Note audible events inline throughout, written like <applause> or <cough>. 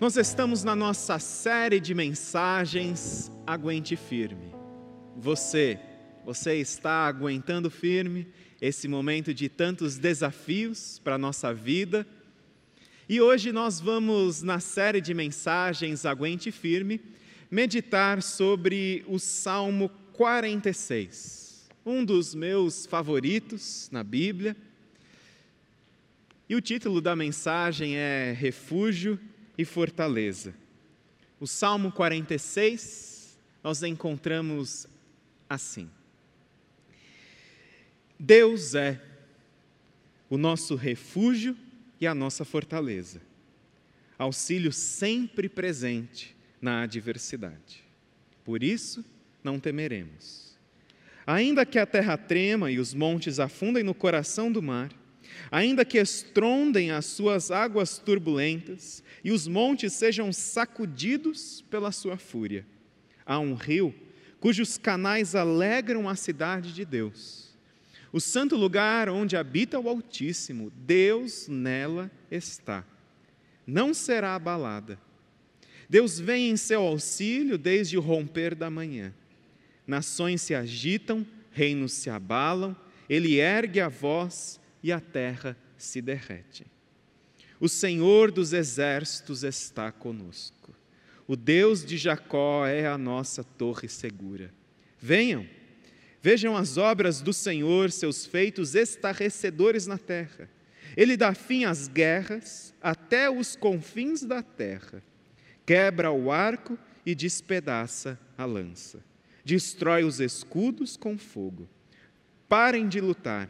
Nós estamos na nossa série de mensagens Aguente Firme. Você, você está aguentando firme esse momento de tantos desafios para a nossa vida. E hoje nós vamos, na série de mensagens Aguente Firme, meditar sobre o Salmo 46, um dos meus favoritos na Bíblia. E o título da mensagem é Refúgio e fortaleza. O Salmo 46, nós encontramos assim: Deus é o nosso refúgio e a nossa fortaleza, auxílio sempre presente na adversidade. Por isso, não temeremos. Ainda que a terra trema e os montes afundem no coração do mar, ainda que estrondem as suas águas turbulentas e os montes sejam sacudidos pela sua fúria. Há um rio cujos canais alegram a cidade de Deus. O santo lugar onde habita o Altíssimo, Deus nela está. Não será abalada. Deus vem em seu auxílio desde o romper da manhã. Nações se agitam, reinos se abalam, ele ergue a voz e a terra se derrete. O Senhor dos exércitos está conosco. O Deus de Jacó é a nossa torre segura. Venham, vejam as obras do Senhor, seus feitos estarrecedores na terra. Ele dá fim às guerras até os confins da terra. Quebra o arco e despedaça a lança. Destrói os escudos com fogo. Parem de lutar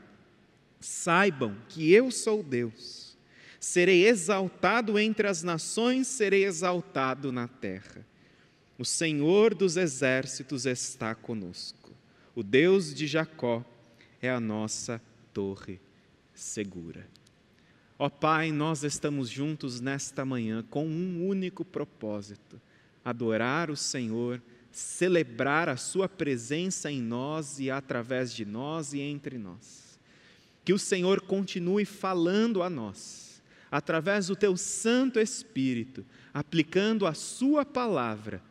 Saibam que eu sou Deus. Serei exaltado entre as nações, serei exaltado na terra. O Senhor dos exércitos está conosco. O Deus de Jacó é a nossa torre segura. Ó Pai, nós estamos juntos nesta manhã com um único propósito: adorar o Senhor, celebrar a Sua presença em nós e através de nós e entre nós. Que o Senhor continue falando a nós, através do teu Santo Espírito, aplicando a Sua palavra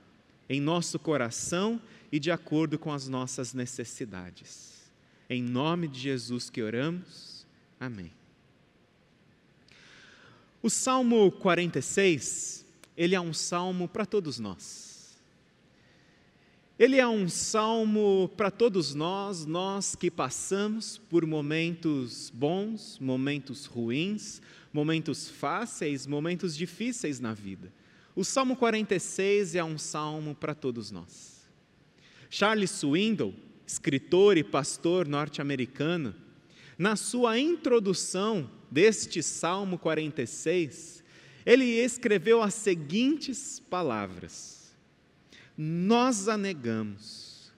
em nosso coração e de acordo com as nossas necessidades. Em nome de Jesus que oramos. Amém. O Salmo 46, ele é um salmo para todos nós. Ele é um salmo para todos nós, nós que passamos por momentos bons, momentos ruins, momentos fáceis, momentos difíceis na vida. O Salmo 46 é um salmo para todos nós. Charles Swindoll, escritor e pastor norte-americano, na sua introdução deste Salmo 46, ele escreveu as seguintes palavras: nós a negamos,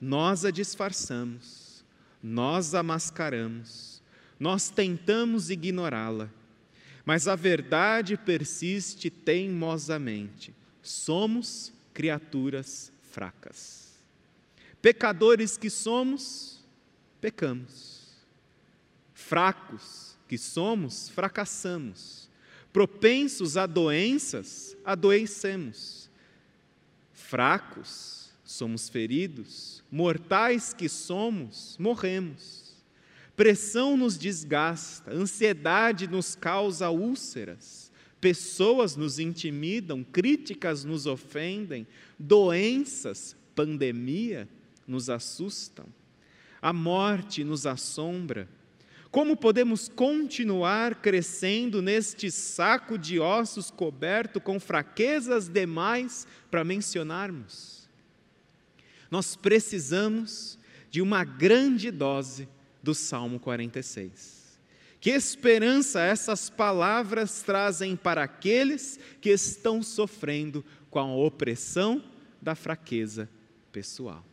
nós a disfarçamos, nós a mascaramos, nós tentamos ignorá-la, mas a verdade persiste teimosamente. Somos criaturas fracas. Pecadores que somos, pecamos. Fracos que somos, fracassamos. Propensos a doenças, adoecemos fracos, somos feridos, mortais que somos, morremos. Pressão nos desgasta, ansiedade nos causa úlceras, pessoas nos intimidam, críticas nos ofendem, doenças, pandemia nos assustam, a morte nos assombra como podemos continuar crescendo neste saco de ossos coberto com fraquezas demais para mencionarmos? Nós precisamos de uma grande dose do Salmo 46. Que esperança essas palavras trazem para aqueles que estão sofrendo com a opressão da fraqueza pessoal.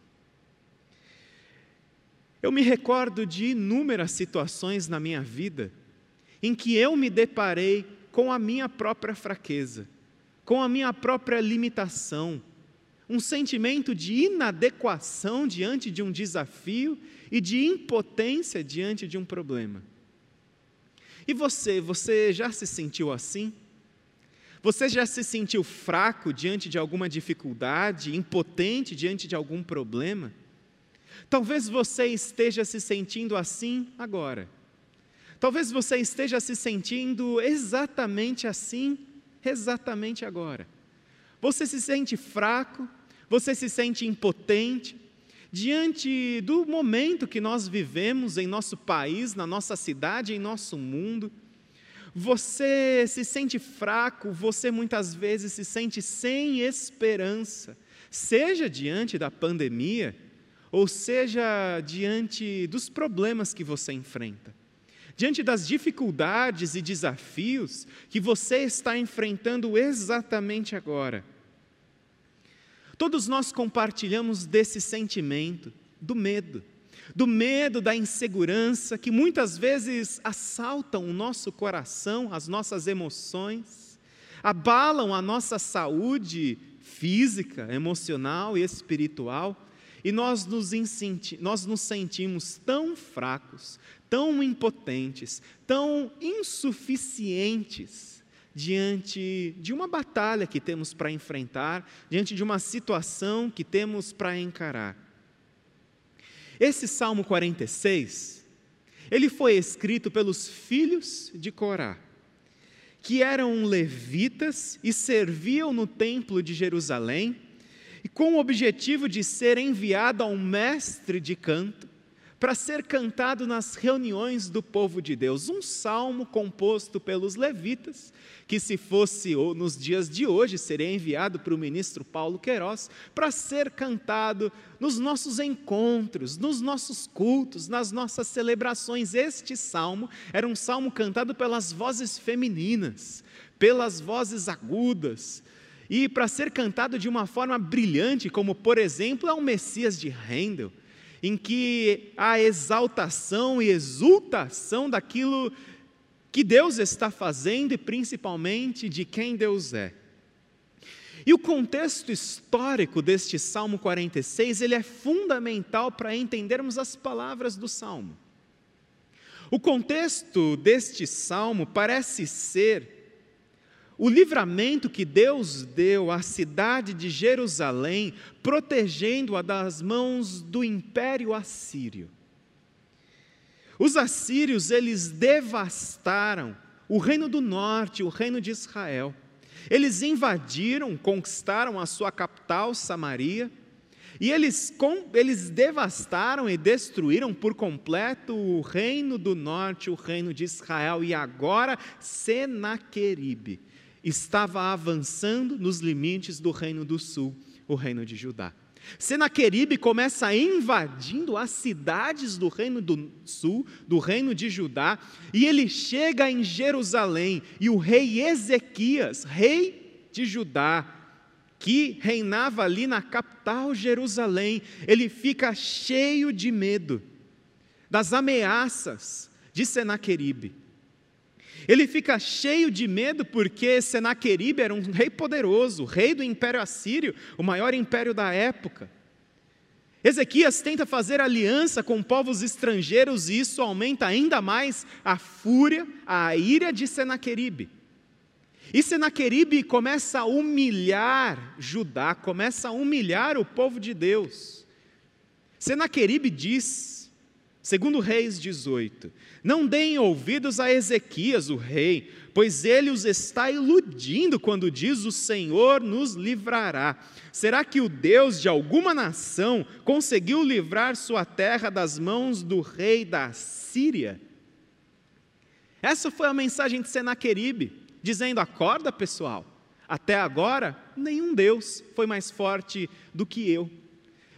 Eu me recordo de inúmeras situações na minha vida em que eu me deparei com a minha própria fraqueza, com a minha própria limitação, um sentimento de inadequação diante de um desafio e de impotência diante de um problema. E você, você já se sentiu assim? Você já se sentiu fraco diante de alguma dificuldade, impotente diante de algum problema? Talvez você esteja se sentindo assim agora. Talvez você esteja se sentindo exatamente assim, exatamente agora. Você se sente fraco, você se sente impotente diante do momento que nós vivemos em nosso país, na nossa cidade, em nosso mundo. Você se sente fraco, você muitas vezes se sente sem esperança, seja diante da pandemia, ou seja diante dos problemas que você enfrenta diante das dificuldades e desafios que você está enfrentando exatamente agora. Todos nós compartilhamos desse sentimento, do medo, do medo da insegurança que muitas vezes assaltam o nosso coração, as nossas emoções, abalam a nossa saúde física, emocional e espiritual, e nós nos, nós nos sentimos tão fracos, tão impotentes, tão insuficientes diante de uma batalha que temos para enfrentar, diante de uma situação que temos para encarar. Esse Salmo 46, ele foi escrito pelos filhos de Corá, que eram levitas e serviam no templo de Jerusalém, e com o objetivo de ser enviado a um mestre de canto, para ser cantado nas reuniões do povo de Deus. Um salmo composto pelos levitas, que se fosse nos dias de hoje, seria enviado para o ministro Paulo Queiroz, para ser cantado nos nossos encontros, nos nossos cultos, nas nossas celebrações. Este salmo era um salmo cantado pelas vozes femininas, pelas vozes agudas, e para ser cantado de uma forma brilhante, como por exemplo é o Messias de Handel em que há exaltação e exultação daquilo que Deus está fazendo e principalmente de quem Deus é. E o contexto histórico deste Salmo 46, ele é fundamental para entendermos as palavras do salmo. O contexto deste salmo parece ser o livramento que Deus deu à cidade de Jerusalém, protegendo-a das mãos do império assírio. Os assírios, eles devastaram o reino do norte, o reino de Israel. Eles invadiram, conquistaram a sua capital, Samaria, e eles, com, eles devastaram e destruíram por completo o reino do norte, o reino de Israel, e agora Senaqueribe estava avançando nos limites do reino do sul, o reino de Judá. Senaqueribe começa invadindo as cidades do reino do sul, do reino de Judá, e ele chega em Jerusalém, e o rei Ezequias, rei de Judá, que reinava ali na capital Jerusalém, ele fica cheio de medo das ameaças de Senaqueribe. Ele fica cheio de medo porque Senaqueribe era um rei poderoso, rei do império assírio, o maior império da época. Ezequias tenta fazer aliança com povos estrangeiros e isso aumenta ainda mais a fúria, a ira de Senaqueribe. E Senaqueribe começa a humilhar Judá, começa a humilhar o povo de Deus. Senaqueribe diz Segundo Reis 18: Não deem ouvidos a Ezequias, o rei, pois ele os está iludindo quando diz: O Senhor nos livrará. Será que o Deus de alguma nação conseguiu livrar sua terra das mãos do rei da Síria? Essa foi a mensagem de Senaqueribe, dizendo: Acorda, pessoal. Até agora, nenhum Deus foi mais forte do que eu.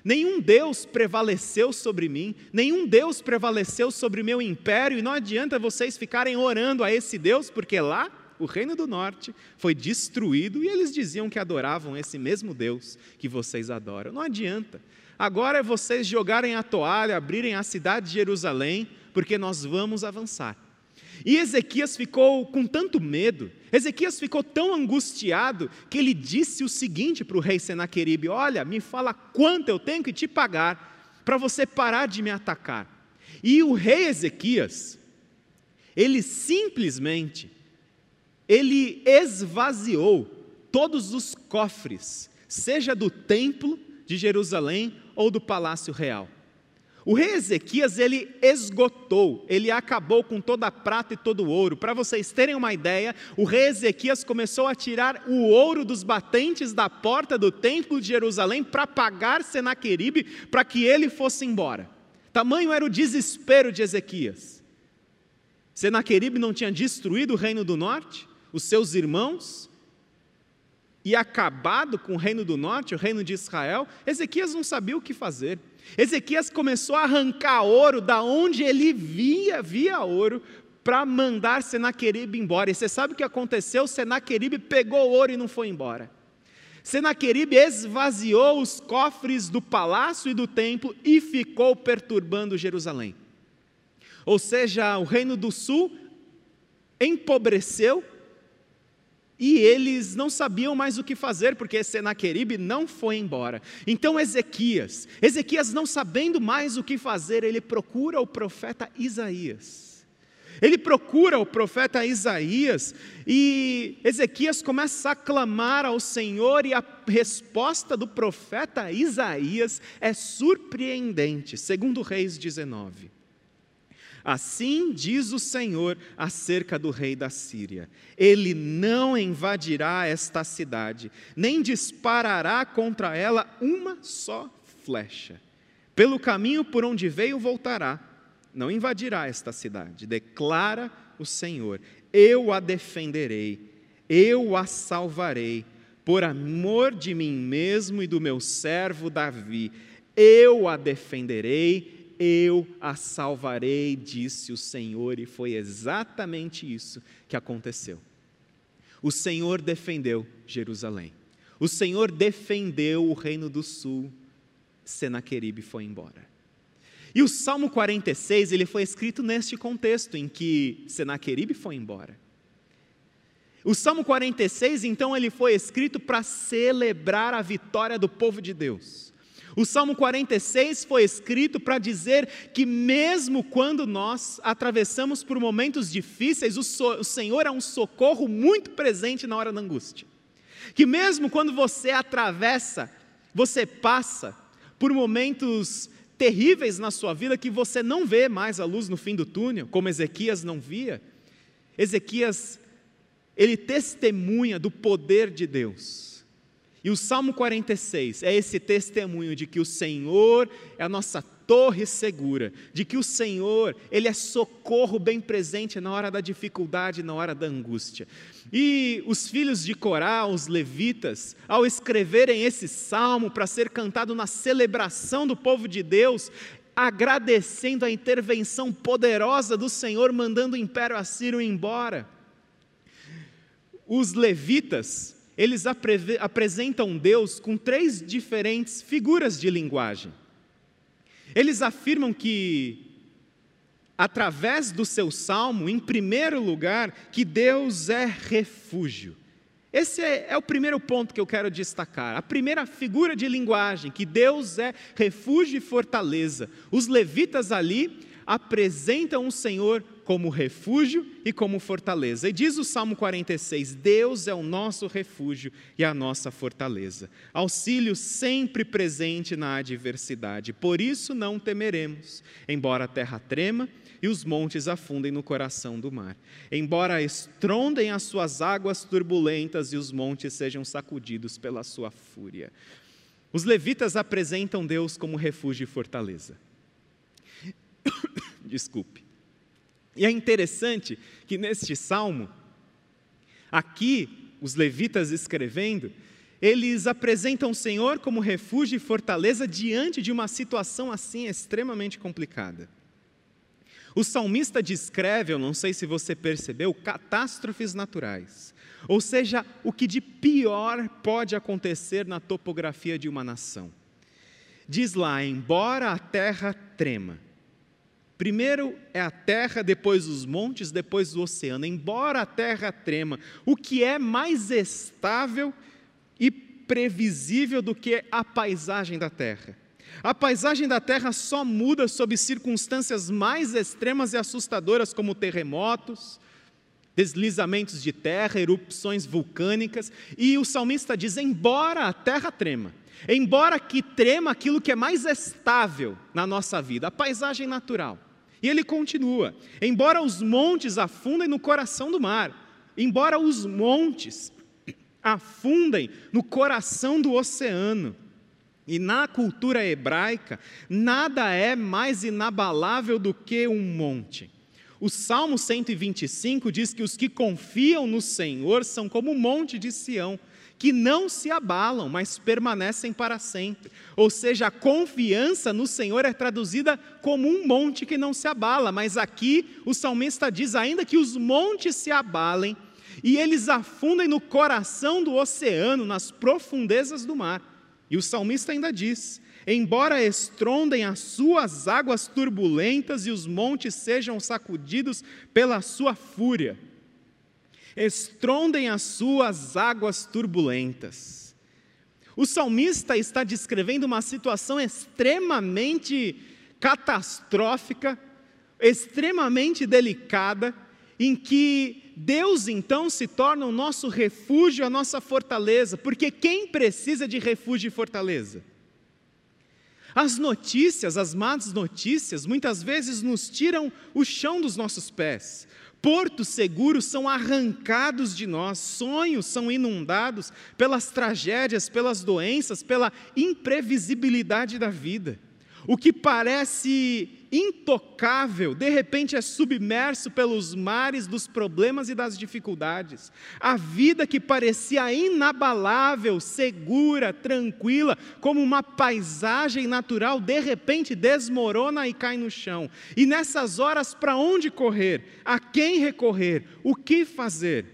Nenhum Deus prevaleceu sobre mim, nenhum Deus prevaleceu sobre meu império, e não adianta vocês ficarem orando a esse Deus, porque lá o reino do norte foi destruído e eles diziam que adoravam esse mesmo Deus que vocês adoram. Não adianta. Agora é vocês jogarem a toalha, abrirem a cidade de Jerusalém, porque nós vamos avançar. E Ezequias ficou com tanto medo, Ezequias ficou tão angustiado, que ele disse o seguinte para o rei Senaqueribe: Olha, me fala quanto eu tenho que te pagar para você parar de me atacar. E o rei Ezequias, ele simplesmente, ele esvaziou todos os cofres, seja do templo de Jerusalém ou do palácio real. O rei Ezequias, ele esgotou, ele acabou com toda a prata e todo o ouro. Para vocês terem uma ideia, o rei Ezequias começou a tirar o ouro dos batentes da porta do templo de Jerusalém para pagar Senaqueribe para que ele fosse embora. Tamanho era o desespero de Ezequias. Senaqueribe não tinha destruído o reino do norte, os seus irmãos, e acabado com o reino do norte, o reino de Israel. Ezequias não sabia o que fazer. Ezequias começou a arrancar ouro da onde ele via, via ouro, para mandar Senaqueribe embora. E você sabe o que aconteceu? Senaqueribe pegou ouro e não foi embora. Senaqueribe esvaziou os cofres do palácio e do templo e ficou perturbando Jerusalém. Ou seja, o reino do sul empobreceu e eles não sabiam mais o que fazer, porque Senaqueribe não foi embora. Então Ezequias, Ezequias não sabendo mais o que fazer, ele procura o profeta Isaías. Ele procura o profeta Isaías e Ezequias começa a clamar ao Senhor e a resposta do profeta Isaías é surpreendente, segundo Reis 19. Assim diz o Senhor acerca do rei da Síria: Ele não invadirá esta cidade, nem disparará contra ela uma só flecha. Pelo caminho por onde veio voltará, não invadirá esta cidade, declara o Senhor: Eu a defenderei, eu a salvarei, por amor de mim mesmo e do meu servo Davi, eu a defenderei eu a salvarei, disse o Senhor, e foi exatamente isso que aconteceu. O Senhor defendeu Jerusalém. O Senhor defendeu o reino do sul. Senaqueribe foi embora. E o Salmo 46, ele foi escrito neste contexto em que Senaqueribe foi embora. O Salmo 46, então, ele foi escrito para celebrar a vitória do povo de Deus. O Salmo 46 foi escrito para dizer que, mesmo quando nós atravessamos por momentos difíceis, o, so o Senhor é um socorro muito presente na hora da angústia. Que, mesmo quando você atravessa, você passa por momentos terríveis na sua vida que você não vê mais a luz no fim do túnel, como Ezequias não via. Ezequias, ele testemunha do poder de Deus e o Salmo 46 é esse testemunho de que o Senhor é a nossa torre segura, de que o Senhor, ele é socorro bem presente na hora da dificuldade, na hora da angústia. E os filhos de Corá, os levitas, ao escreverem esse salmo para ser cantado na celebração do povo de Deus, agradecendo a intervenção poderosa do Senhor mandando o império assírio embora. Os levitas, eles apre apresentam Deus com três diferentes figuras de linguagem. Eles afirmam que, através do seu salmo, em primeiro lugar, que Deus é refúgio. Esse é, é, o primeiro ponto que eu quero destacar. A primeira figura de linguagem, que Deus é refúgio e fortaleza. Os levitas ali apresentam o Senhor como refúgio e como fortaleza. E diz o Salmo 46: Deus é o nosso refúgio e a nossa fortaleza, auxílio sempre presente na adversidade. Por isso não temeremos, embora a terra trema e os montes afundem no coração do mar, embora estrondem as suas águas turbulentas e os montes sejam sacudidos pela sua fúria. Os levitas apresentam Deus como refúgio e fortaleza. Desculpe. E é interessante que neste salmo, aqui, os levitas escrevendo, eles apresentam o Senhor como refúgio e fortaleza diante de uma situação assim extremamente complicada. O salmista descreve, eu não sei se você percebeu, catástrofes naturais, ou seja, o que de pior pode acontecer na topografia de uma nação. Diz lá: embora a terra trema, Primeiro é a terra, depois os montes, depois o oceano. Embora a terra trema, o que é mais estável e previsível do que a paisagem da terra? A paisagem da terra só muda sob circunstâncias mais extremas e assustadoras, como terremotos, deslizamentos de terra, erupções vulcânicas, e o salmista diz: embora a terra trema, embora que trema aquilo que é mais estável na nossa vida, a paisagem natural. E ele continua: embora os montes afundem no coração do mar, embora os montes afundem no coração do oceano, e na cultura hebraica, nada é mais inabalável do que um monte. O Salmo 125 diz que os que confiam no Senhor são como o monte de Sião, que não se abalam, mas permanecem para sempre. Ou seja, a confiança no Senhor é traduzida como um monte que não se abala, mas aqui o salmista diz: ainda que os montes se abalem e eles afundem no coração do oceano, nas profundezas do mar. E o salmista ainda diz: Embora estrondem as suas águas turbulentas e os montes sejam sacudidos pela sua fúria, estrondem as suas águas turbulentas. O salmista está descrevendo uma situação extremamente catastrófica, extremamente delicada, em que Deus então se torna o nosso refúgio, a nossa fortaleza, porque quem precisa de refúgio e fortaleza? As notícias, as más notícias, muitas vezes nos tiram o chão dos nossos pés. Portos seguros são arrancados de nós, sonhos são inundados pelas tragédias, pelas doenças, pela imprevisibilidade da vida. O que parece intocável, de repente é submerso pelos mares dos problemas e das dificuldades. A vida que parecia inabalável, segura, tranquila, como uma paisagem natural, de repente desmorona e cai no chão. E nessas horas, para onde correr? A quem recorrer? O que fazer?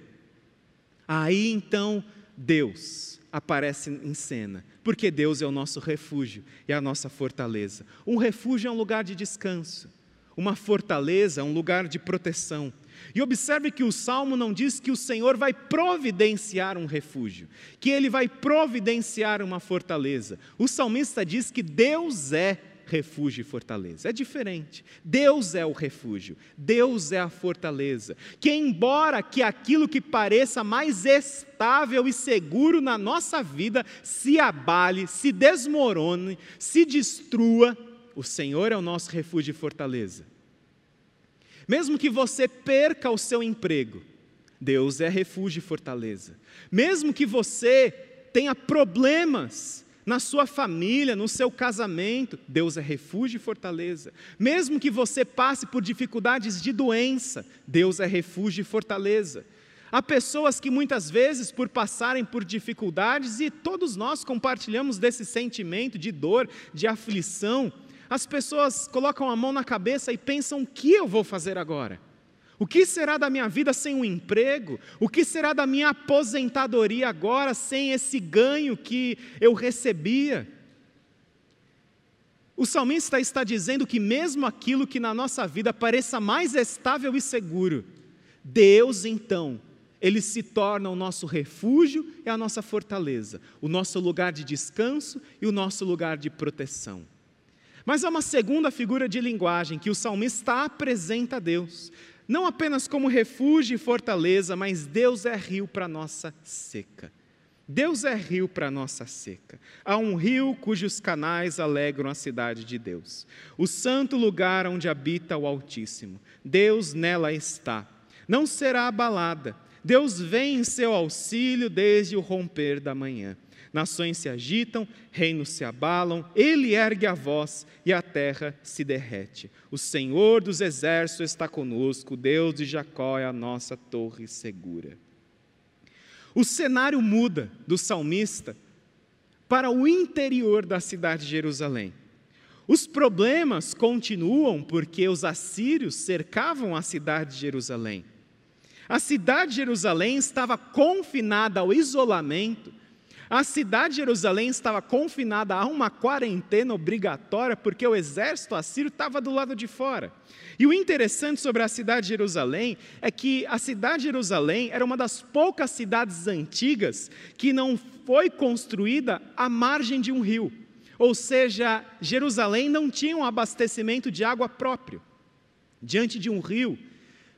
Aí então, Deus aparece em cena porque Deus é o nosso refúgio e a nossa fortaleza. Um refúgio é um lugar de descanso, uma fortaleza é um lugar de proteção. E observe que o salmo não diz que o Senhor vai providenciar um refúgio, que ele vai providenciar uma fortaleza. O salmista diz que Deus é refúgio e fortaleza. É diferente. Deus é o refúgio, Deus é a fortaleza. Que embora que aquilo que pareça mais estável e seguro na nossa vida se abale, se desmorone, se destrua, o Senhor é o nosso refúgio e fortaleza. Mesmo que você perca o seu emprego, Deus é refúgio e fortaleza. Mesmo que você tenha problemas na sua família, no seu casamento, Deus é refúgio e fortaleza. Mesmo que você passe por dificuldades de doença, Deus é refúgio e fortaleza. Há pessoas que muitas vezes, por passarem por dificuldades, e todos nós compartilhamos desse sentimento de dor, de aflição, as pessoas colocam a mão na cabeça e pensam: o que eu vou fazer agora? O que será da minha vida sem um emprego? O que será da minha aposentadoria agora sem esse ganho que eu recebia? O salmista está dizendo que, mesmo aquilo que na nossa vida pareça mais estável e seguro, Deus então, Ele se torna o nosso refúgio e a nossa fortaleza, o nosso lugar de descanso e o nosso lugar de proteção. Mas há uma segunda figura de linguagem que o salmista apresenta a Deus não apenas como refúgio e fortaleza, mas Deus é rio para nossa seca. Deus é rio para nossa seca. Há um rio cujos canais alegram a cidade de Deus. O santo lugar onde habita o Altíssimo. Deus nela está. Não será abalada. Deus vem em seu auxílio desde o romper da manhã. Nações se agitam, reinos se abalam, ele ergue a voz e a terra se derrete. O Senhor dos exércitos está conosco, o Deus de Jacó é a nossa torre segura. O cenário muda do salmista para o interior da cidade de Jerusalém. Os problemas continuam porque os assírios cercavam a cidade de Jerusalém. A cidade de Jerusalém estava confinada ao isolamento a cidade de Jerusalém estava confinada a uma quarentena obrigatória porque o exército assírio estava do lado de fora. E o interessante sobre a cidade de Jerusalém é que a cidade de Jerusalém era uma das poucas cidades antigas que não foi construída à margem de um rio. Ou seja, Jerusalém não tinha um abastecimento de água próprio. Diante de um rio,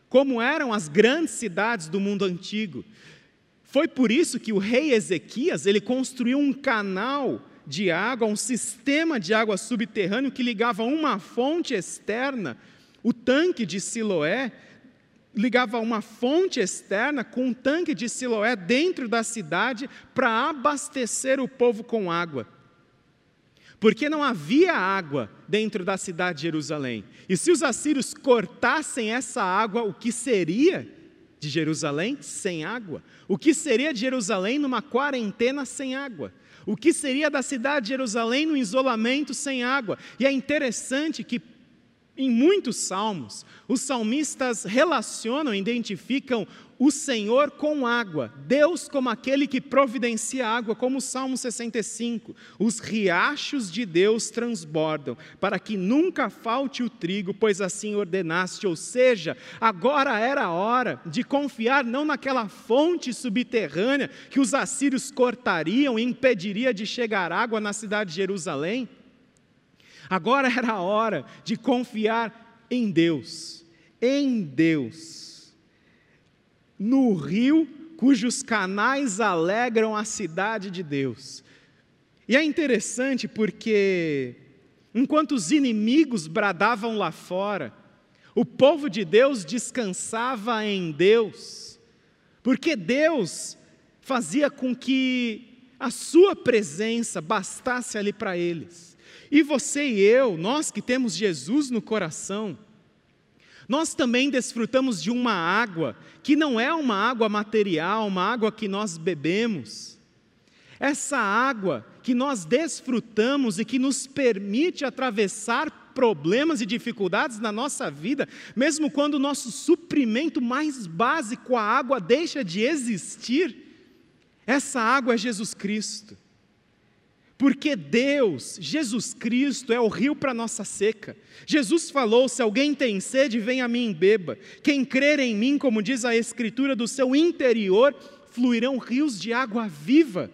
como eram as grandes cidades do mundo antigo. Foi por isso que o rei Ezequias, ele construiu um canal de água, um sistema de água subterrâneo que ligava uma fonte externa, o tanque de Siloé, ligava uma fonte externa com um tanque de Siloé dentro da cidade para abastecer o povo com água. Porque não havia água dentro da cidade de Jerusalém. E se os assírios cortassem essa água, o que seria de Jerusalém sem água? O que seria de Jerusalém numa quarentena sem água? O que seria da cidade de Jerusalém no isolamento sem água? E é interessante que em muitos salmos, os salmistas relacionam, identificam o Senhor com água, Deus como aquele que providencia água, como o Salmo 65. Os riachos de Deus transbordam, para que nunca falte o trigo, pois assim ordenaste. Ou seja, agora era a hora de confiar não naquela fonte subterrânea que os assírios cortariam e impediria de chegar água na cidade de Jerusalém. Agora <laughs> era a hora de confiar em Deus, em Deus no rio cujos canais alegram a cidade de Deus. E é interessante porque, enquanto os inimigos bradavam lá fora, o povo de Deus descansava em Deus, porque Deus fazia com que a sua presença bastasse ali para eles. E você e eu, nós que temos Jesus no coração, nós também desfrutamos de uma água que não é uma água material, uma água que nós bebemos. Essa água que nós desfrutamos e que nos permite atravessar problemas e dificuldades na nossa vida, mesmo quando o nosso suprimento mais básico, a água, deixa de existir, essa água é Jesus Cristo. Porque Deus, Jesus Cristo, é o rio para nossa seca. Jesus falou: se alguém tem sede, venha a mim e beba. Quem crer em mim, como diz a Escritura, do seu interior fluirão rios de água viva.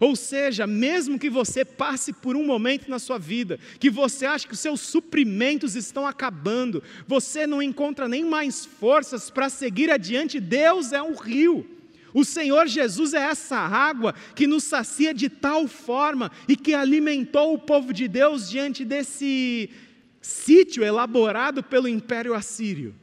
Ou seja, mesmo que você passe por um momento na sua vida que você acha que os seus suprimentos estão acabando, você não encontra nem mais forças para seguir adiante, Deus é um rio. O Senhor Jesus é essa água que nos sacia de tal forma e que alimentou o povo de Deus diante desse sítio elaborado pelo Império Assírio.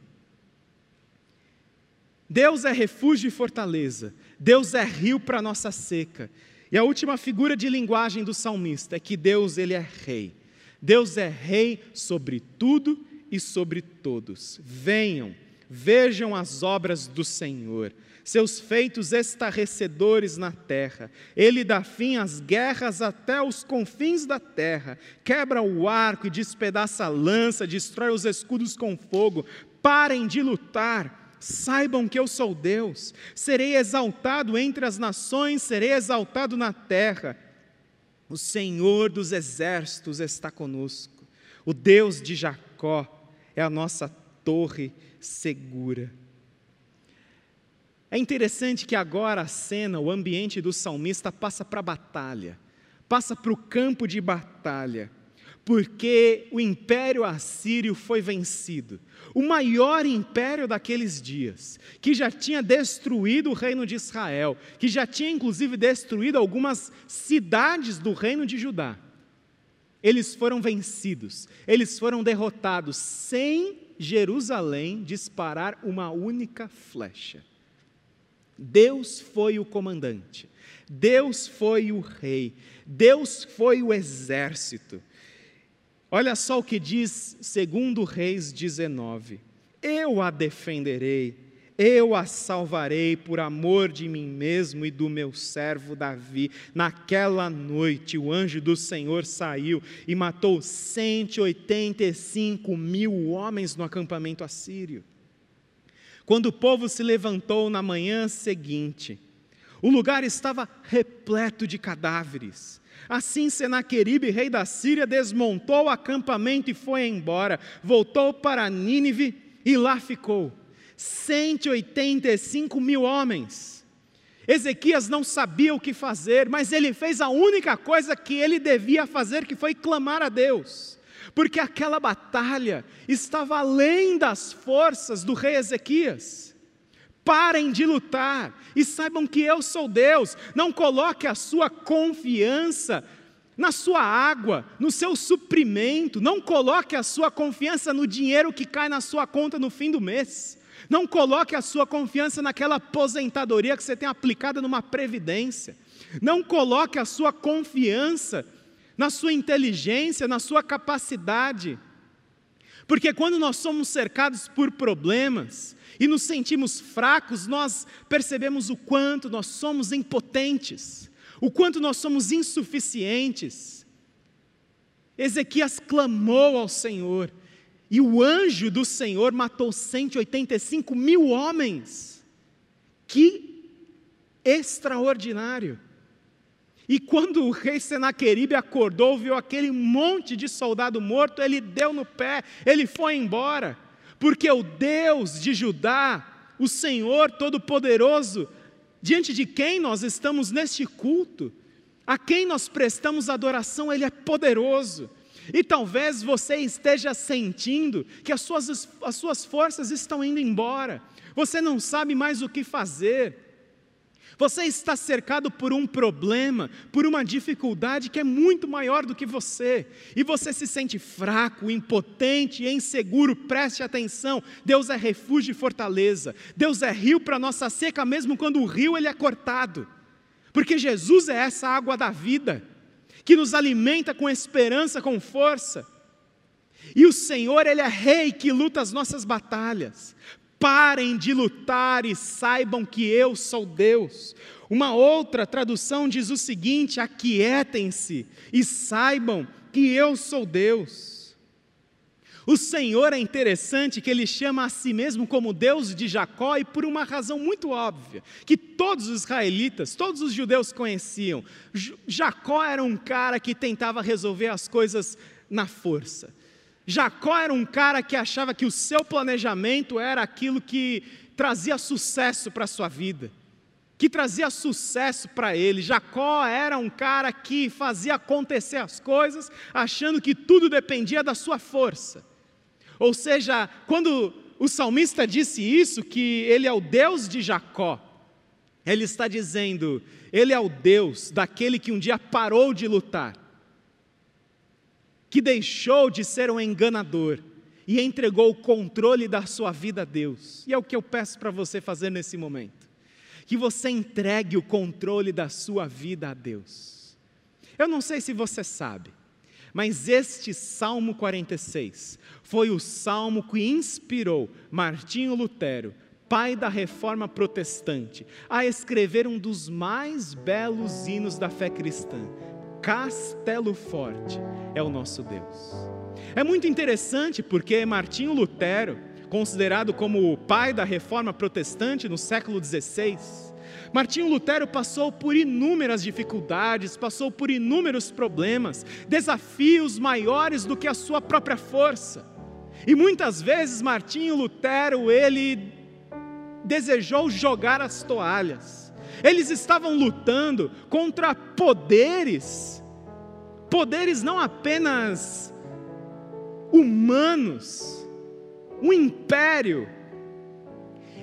Deus é refúgio e fortaleza, Deus é rio para nossa seca. E a última figura de linguagem do salmista é que Deus ele é rei. Deus é rei sobre tudo e sobre todos. Venham, vejam as obras do Senhor seus feitos estarrecedores na terra. Ele dá fim às guerras até os confins da terra, quebra o arco e despedaça a lança, destrói os escudos com fogo. Parem de lutar. Saibam que eu sou Deus, serei exaltado entre as nações, serei exaltado na terra. O Senhor dos exércitos está conosco, o Deus de Jacó é a nossa torre segura. É interessante que agora a cena, o ambiente do salmista passa para a batalha, passa para o campo de batalha, porque o império assírio foi vencido. O maior império daqueles dias, que já tinha destruído o reino de Israel, que já tinha inclusive destruído algumas cidades do reino de Judá. Eles foram vencidos, eles foram derrotados, sem Jerusalém disparar uma única flecha. Deus foi o comandante, Deus foi o rei, Deus foi o exército. Olha só o que diz segundo Reis 19: Eu a defenderei, eu a salvarei por amor de mim mesmo e do meu servo Davi. Naquela noite o anjo do Senhor saiu e matou 185 mil homens no acampamento assírio. Quando o povo se levantou na manhã seguinte, o lugar estava repleto de cadáveres. Assim Senaqueribe, rei da Síria, desmontou o acampamento e foi embora. Voltou para Nínive e lá ficou. 185 mil homens. Ezequias não sabia o que fazer, mas ele fez a única coisa que ele devia fazer, que foi clamar a Deus. Porque aquela batalha estava além das forças do rei Ezequias. Parem de lutar e saibam que eu sou Deus. Não coloque a sua confiança na sua água, no seu suprimento. Não coloque a sua confiança no dinheiro que cai na sua conta no fim do mês. Não coloque a sua confiança naquela aposentadoria que você tem aplicada numa previdência. Não coloque a sua confiança na sua inteligência, na sua capacidade. Porque quando nós somos cercados por problemas e nos sentimos fracos, nós percebemos o quanto nós somos impotentes, o quanto nós somos insuficientes. Ezequias clamou ao Senhor, e o anjo do Senhor matou 185 mil homens. Que extraordinário! E quando o rei Senaqueribe acordou, viu aquele monte de soldado morto, ele deu no pé, ele foi embora, porque o Deus de Judá, o Senhor Todo-Poderoso, diante de quem nós estamos neste culto, a quem nós prestamos adoração, ele é poderoso. E talvez você esteja sentindo que as suas, as suas forças estão indo embora, você não sabe mais o que fazer. Você está cercado por um problema, por uma dificuldade que é muito maior do que você, e você se sente fraco, impotente inseguro. Preste atenção: Deus é refúgio e fortaleza. Deus é rio para nossa seca, mesmo quando o rio ele é cortado. Porque Jesus é essa água da vida, que nos alimenta com esperança, com força. E o Senhor, Ele é rei que luta as nossas batalhas. Parem de lutar e saibam que eu sou Deus. Uma outra tradução diz o seguinte: aquietem-se e saibam que eu sou Deus. O Senhor é interessante que ele chama a si mesmo como Deus de Jacó e por uma razão muito óbvia, que todos os israelitas, todos os judeus conheciam. Jacó era um cara que tentava resolver as coisas na força. Jacó era um cara que achava que o seu planejamento era aquilo que trazia sucesso para a sua vida, que trazia sucesso para ele. Jacó era um cara que fazia acontecer as coisas, achando que tudo dependia da sua força. Ou seja, quando o salmista disse isso, que ele é o Deus de Jacó, ele está dizendo, ele é o Deus daquele que um dia parou de lutar que deixou de ser um enganador e entregou o controle da sua vida a Deus. E é o que eu peço para você fazer nesse momento. Que você entregue o controle da sua vida a Deus. Eu não sei se você sabe, mas este Salmo 46 foi o salmo que inspirou Martinho Lutero, pai da reforma protestante, a escrever um dos mais belos hinos da fé cristã, Castelo Forte é o nosso Deus. É muito interessante porque Martinho Lutero, considerado como o pai da reforma protestante no século XVI, Martinho Lutero passou por inúmeras dificuldades, passou por inúmeros problemas, desafios maiores do que a sua própria força. E muitas vezes Martinho Lutero, ele desejou jogar as toalhas. Eles estavam lutando contra poderes, poderes não apenas humanos, um império.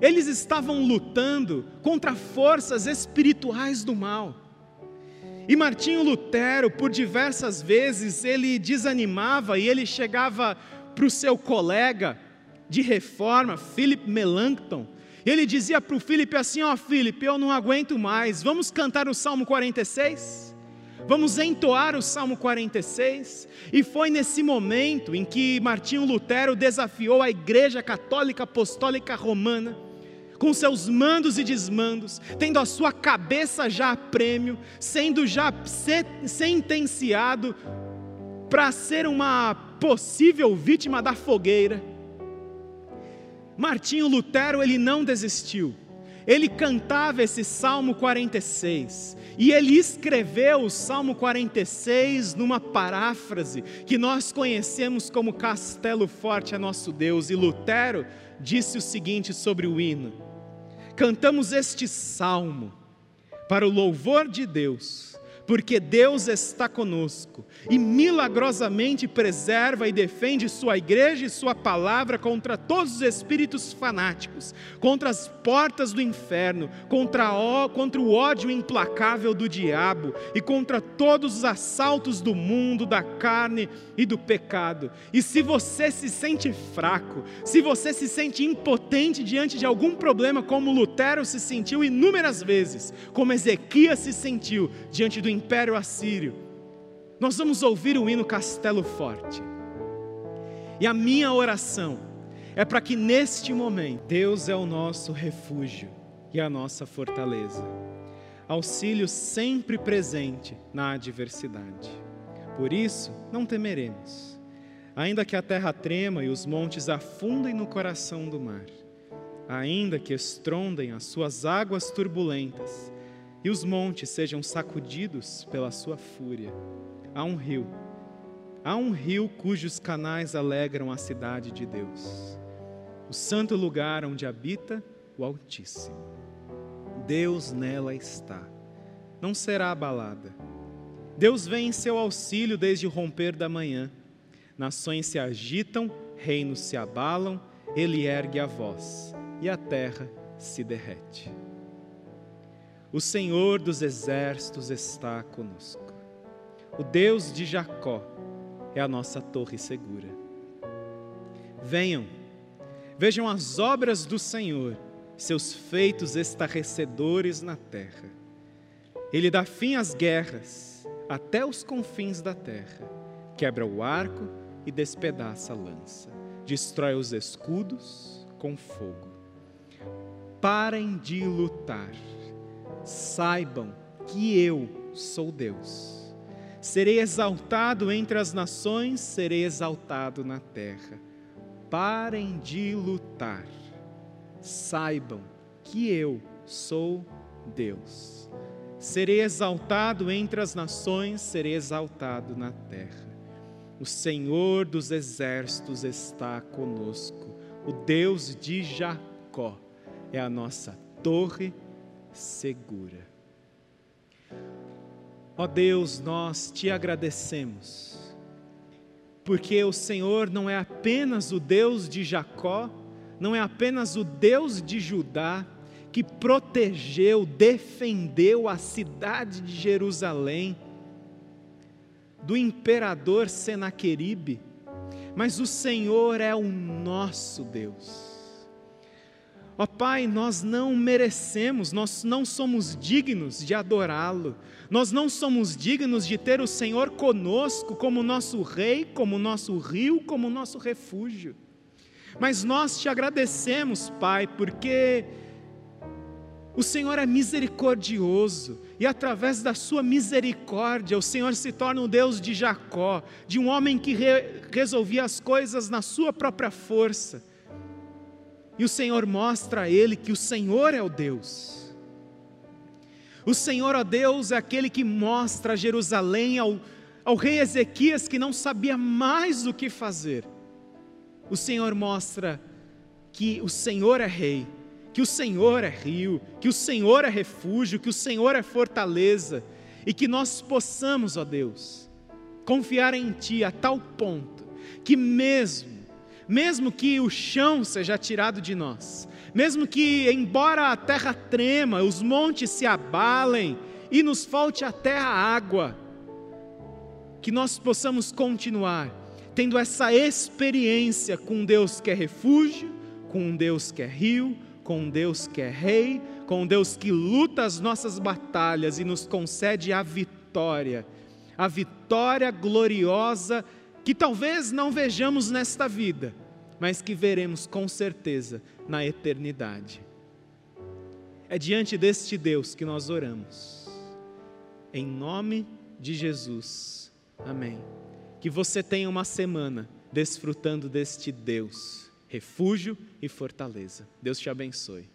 Eles estavam lutando contra forças espirituais do mal. E Martinho Lutero, por diversas vezes, ele desanimava e ele chegava para o seu colega de reforma, Philip Melanchthon, ele dizia para o Filipe assim: Ó oh, Filipe, eu não aguento mais, vamos cantar o Salmo 46? Vamos entoar o Salmo 46? E foi nesse momento em que Martinho Lutero desafiou a Igreja Católica Apostólica Romana, com seus mandos e desmandos, tendo a sua cabeça já a prêmio, sendo já sentenciado para ser uma possível vítima da fogueira Martinho Lutero ele não desistiu. Ele cantava esse Salmo 46 e ele escreveu o Salmo 46 numa paráfrase que nós conhecemos como Castelo Forte é nosso Deus. E Lutero disse o seguinte sobre o hino: Cantamos este salmo para o louvor de Deus, porque Deus está conosco e milagrosamente preserva e defende sua igreja e sua palavra contra todos os espíritos fanáticos, contra as portas do inferno, contra, o, contra o ódio implacável do diabo e contra todos os assaltos do mundo, da carne e do pecado. E se você se sente fraco, se você se sente impotente diante de algum problema, como Lutero se sentiu inúmeras vezes, como Ezequias se sentiu diante do Império Assírio, nós vamos ouvir o hino Castelo Forte. E a minha oração é para que neste momento, Deus é o nosso refúgio e a nossa fortaleza, auxílio sempre presente na adversidade. Por isso, não temeremos, ainda que a terra trema e os montes afundem no coração do mar, ainda que estrondem as suas águas turbulentas e os montes sejam sacudidos pela sua fúria. Há um rio, há um rio cujos canais alegram a cidade de Deus, o santo lugar onde habita o Altíssimo. Deus nela está, não será abalada. Deus vem em seu auxílio desde o romper da manhã. Nações se agitam, reinos se abalam, ele ergue a voz e a terra se derrete. O Senhor dos exércitos está conosco. O Deus de Jacó é a nossa torre segura. Venham, vejam as obras do Senhor, seus feitos estarrecedores na terra. Ele dá fim às guerras até os confins da terra, quebra o arco e despedaça a lança, destrói os escudos com fogo. Parem de lutar saibam que eu sou Deus. Serei exaltado entre as nações, serei exaltado na terra. Parem de lutar. Saibam que eu sou Deus. Serei exaltado entre as nações, serei exaltado na terra. O Senhor dos exércitos está conosco. O Deus de Jacó é a nossa torre segura. Ó Deus, nós te agradecemos, porque o Senhor não é apenas o Deus de Jacó, não é apenas o Deus de Judá, que protegeu, defendeu a cidade de Jerusalém do imperador Senaqueribe, mas o Senhor é o nosso Deus. Ó oh, Pai, nós não merecemos, nós não somos dignos de adorá-lo, nós não somos dignos de ter o Senhor conosco como nosso Rei, como nosso rio, como nosso refúgio. Mas nós te agradecemos, Pai, porque o Senhor é misericordioso e através da sua misericórdia o Senhor se torna o Deus de Jacó, de um homem que re resolvia as coisas na sua própria força e o Senhor mostra a ele que o Senhor é o Deus. O Senhor, ó Deus, é aquele que mostra Jerusalém ao, ao rei Ezequias que não sabia mais o que fazer. O Senhor mostra que o Senhor é rei, que o Senhor é rio, que o Senhor é refúgio, que o Senhor é fortaleza e que nós possamos, ó Deus, confiar em Ti a tal ponto que mesmo mesmo que o chão seja tirado de nós, mesmo que, embora a terra trema, os montes se abalem e nos falte a água, que nós possamos continuar tendo essa experiência com Deus que é refúgio, com Deus que é rio, com Deus que é rei, com Deus que luta as nossas batalhas e nos concede a vitória, a vitória gloriosa que talvez não vejamos nesta vida, mas que veremos com certeza na eternidade. É diante deste Deus que nós oramos. Em nome de Jesus. Amém. Que você tenha uma semana desfrutando deste Deus, refúgio e fortaleza. Deus te abençoe.